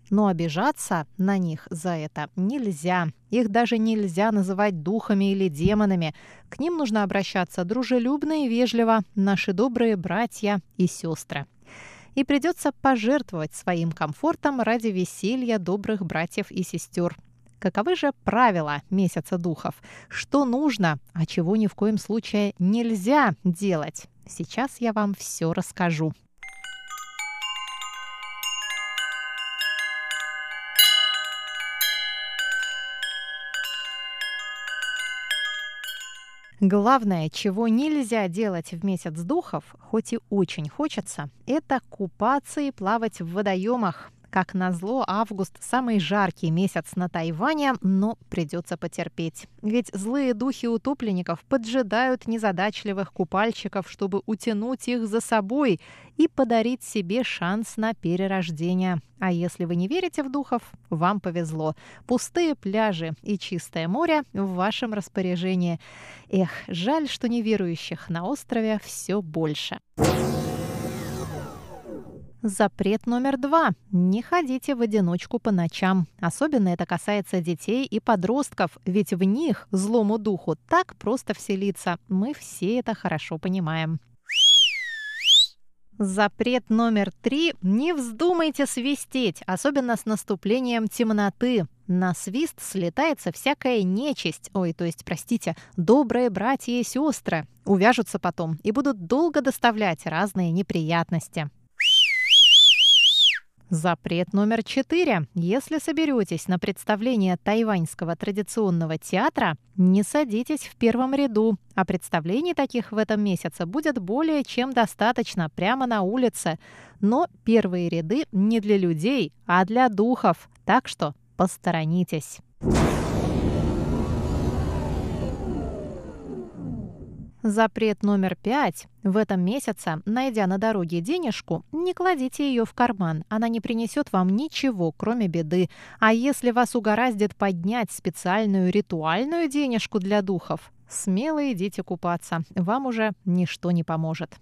Speaker 4: Но обижаться на них за это нельзя. Их даже нельзя называть духами или демонами. К ним нужно обращаться дружелюбно и вежливо, наши добрые братья и сестры и придется пожертвовать своим комфортом ради веселья добрых братьев и сестер. Каковы же правила месяца духов? Что нужно, а чего ни в коем случае нельзя делать? Сейчас я вам все расскажу. Главное, чего нельзя делать в месяц духов, хоть и очень хочется, это купаться и плавать в водоемах. Как назло, август – самый жаркий месяц на Тайване, но придется потерпеть. Ведь злые духи утопленников поджидают незадачливых купальщиков, чтобы утянуть их за собой и подарить себе шанс на перерождение. А если вы не верите в духов, вам повезло. Пустые пляжи и чистое море в вашем распоряжении. Эх, жаль, что неверующих на острове все больше. Запрет номер два. Не ходите в одиночку по ночам. Особенно это касается детей и подростков, ведь в них злому духу так просто вселиться. Мы все это хорошо понимаем. Запрет номер три. Не вздумайте свистеть, особенно с наступлением темноты. На свист слетается всякая нечисть, ой, то есть, простите, добрые братья и сестры. Увяжутся потом и будут долго доставлять разные неприятности. Запрет номер четыре. Если соберетесь на представление тайваньского традиционного театра, не садитесь в первом ряду. А представлений таких в этом месяце будет более чем достаточно прямо на улице. Но первые ряды не для людей, а для духов. Так что посторонитесь. Запрет номер пять. В этом месяце, найдя на дороге денежку, не кладите ее в карман. Она не принесет вам ничего, кроме беды. А если вас угораздит поднять специальную ритуальную денежку для духов, смело идите купаться. Вам уже ничто не поможет.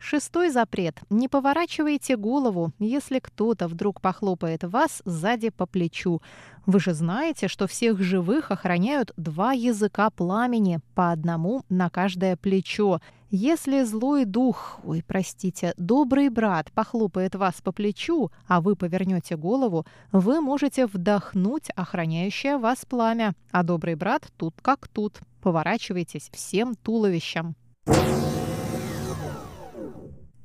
Speaker 4: Шестой запрет. Не поворачивайте голову, если кто-то вдруг похлопает вас сзади по плечу. Вы же знаете, что всех живых охраняют два языка пламени, по одному на каждое плечо. Если злой дух, ой, простите, добрый брат похлопает вас по плечу, а вы повернете голову, вы можете вдохнуть охраняющее вас пламя, а добрый брат тут как тут. Поворачивайтесь всем туловищем.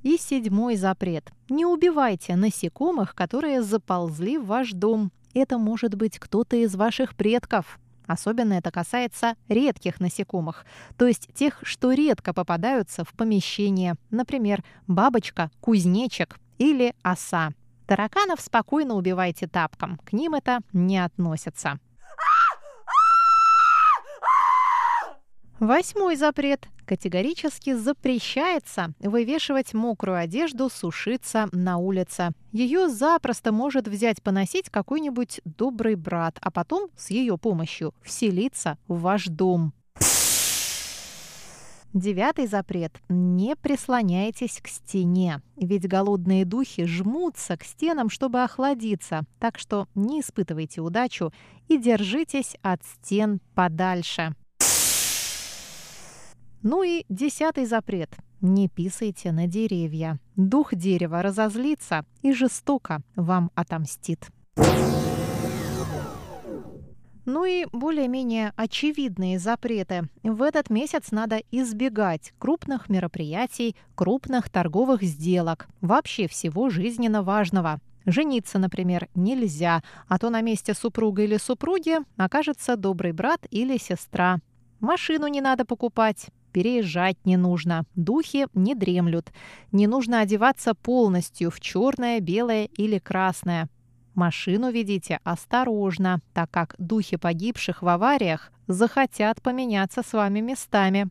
Speaker 4: И седьмой запрет. Не убивайте насекомых, которые заползли в ваш дом. Это может быть кто-то из ваших предков. Особенно это касается редких насекомых, то есть тех, что редко попадаются в помещение, например, бабочка, кузнечик или оса. Тараканов спокойно убивайте тапком, к ним это не относится. Восьмой запрет. Категорически запрещается вывешивать мокрую одежду, сушиться на улице. Ее запросто может взять поносить какой-нибудь добрый брат, а потом с ее помощью вселиться в ваш дом. Девятый запрет. Не прислоняйтесь к стене, ведь голодные духи жмутся к стенам, чтобы охладиться, так что не испытывайте удачу и держитесь от стен подальше. Ну и десятый запрет. Не писайте на деревья. Дух дерева разозлится и жестоко вам отомстит. Ну и более-менее очевидные запреты. В этот месяц надо избегать крупных мероприятий, крупных торговых сделок, вообще всего жизненно важного. Жениться, например, нельзя, а то на месте супруга или супруги окажется добрый брат или сестра. Машину не надо покупать, переезжать не нужно, духи не дремлют, не нужно одеваться полностью в черное, белое или красное. Машину ведите осторожно, так как духи погибших в авариях захотят поменяться с вами местами.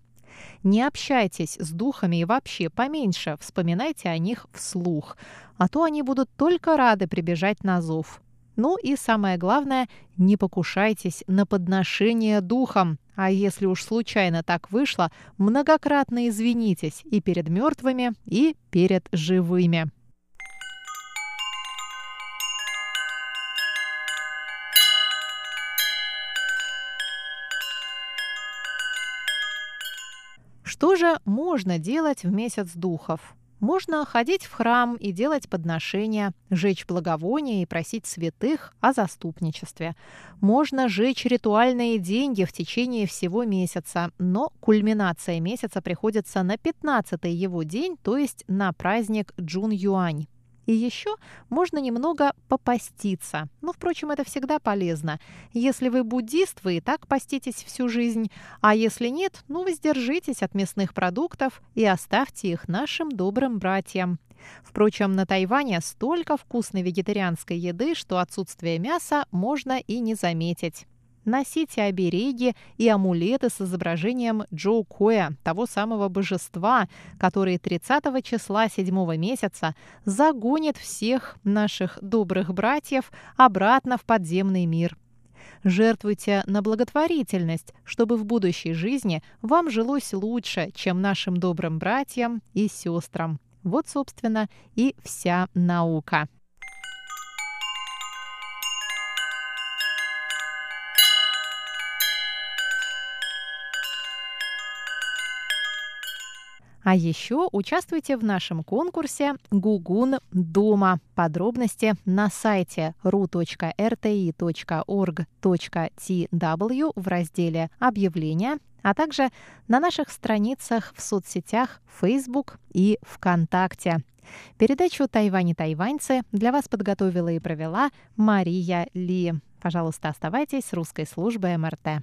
Speaker 4: Не общайтесь с духами и вообще поменьше вспоминайте о них вслух, а то они будут только рады прибежать на зов. Ну и самое главное, не покушайтесь на подношение духам. А если уж случайно так вышло, многократно извинитесь и перед мертвыми, и перед живыми. Что же можно делать в месяц духов? Можно ходить в храм и делать подношения, жечь благовония и просить святых о заступничестве. Можно жечь ритуальные деньги в течение всего месяца, но кульминация месяца приходится на 15-й его день, то есть на праздник Джун-Юань. И еще можно немного попаститься. Но, впрочем, это всегда полезно. Если вы буддист, вы и так поститесь всю жизнь. А если нет, ну, воздержитесь от мясных продуктов и оставьте их нашим добрым братьям. Впрочем, на Тайване столько вкусной вегетарианской еды, что отсутствие мяса можно и не заметить. Носите обереги и амулеты с изображением Джоу Коя, того самого божества, который 30 числа 7 месяца загонит всех наших добрых братьев обратно в подземный мир. Жертвуйте на благотворительность, чтобы в будущей жизни вам жилось лучше, чем нашим добрым братьям и сестрам. Вот, собственно, и вся наука. А еще участвуйте в нашем конкурсе «Гугун дома». Подробности на сайте ru.rti.org.tw в разделе «Объявления», а также на наших страницах в соцсетях Facebook и ВКонтакте. Передачу «Тайвань и тайваньцы» для вас подготовила и провела Мария Ли. Пожалуйста, оставайтесь с русской службой МРТ.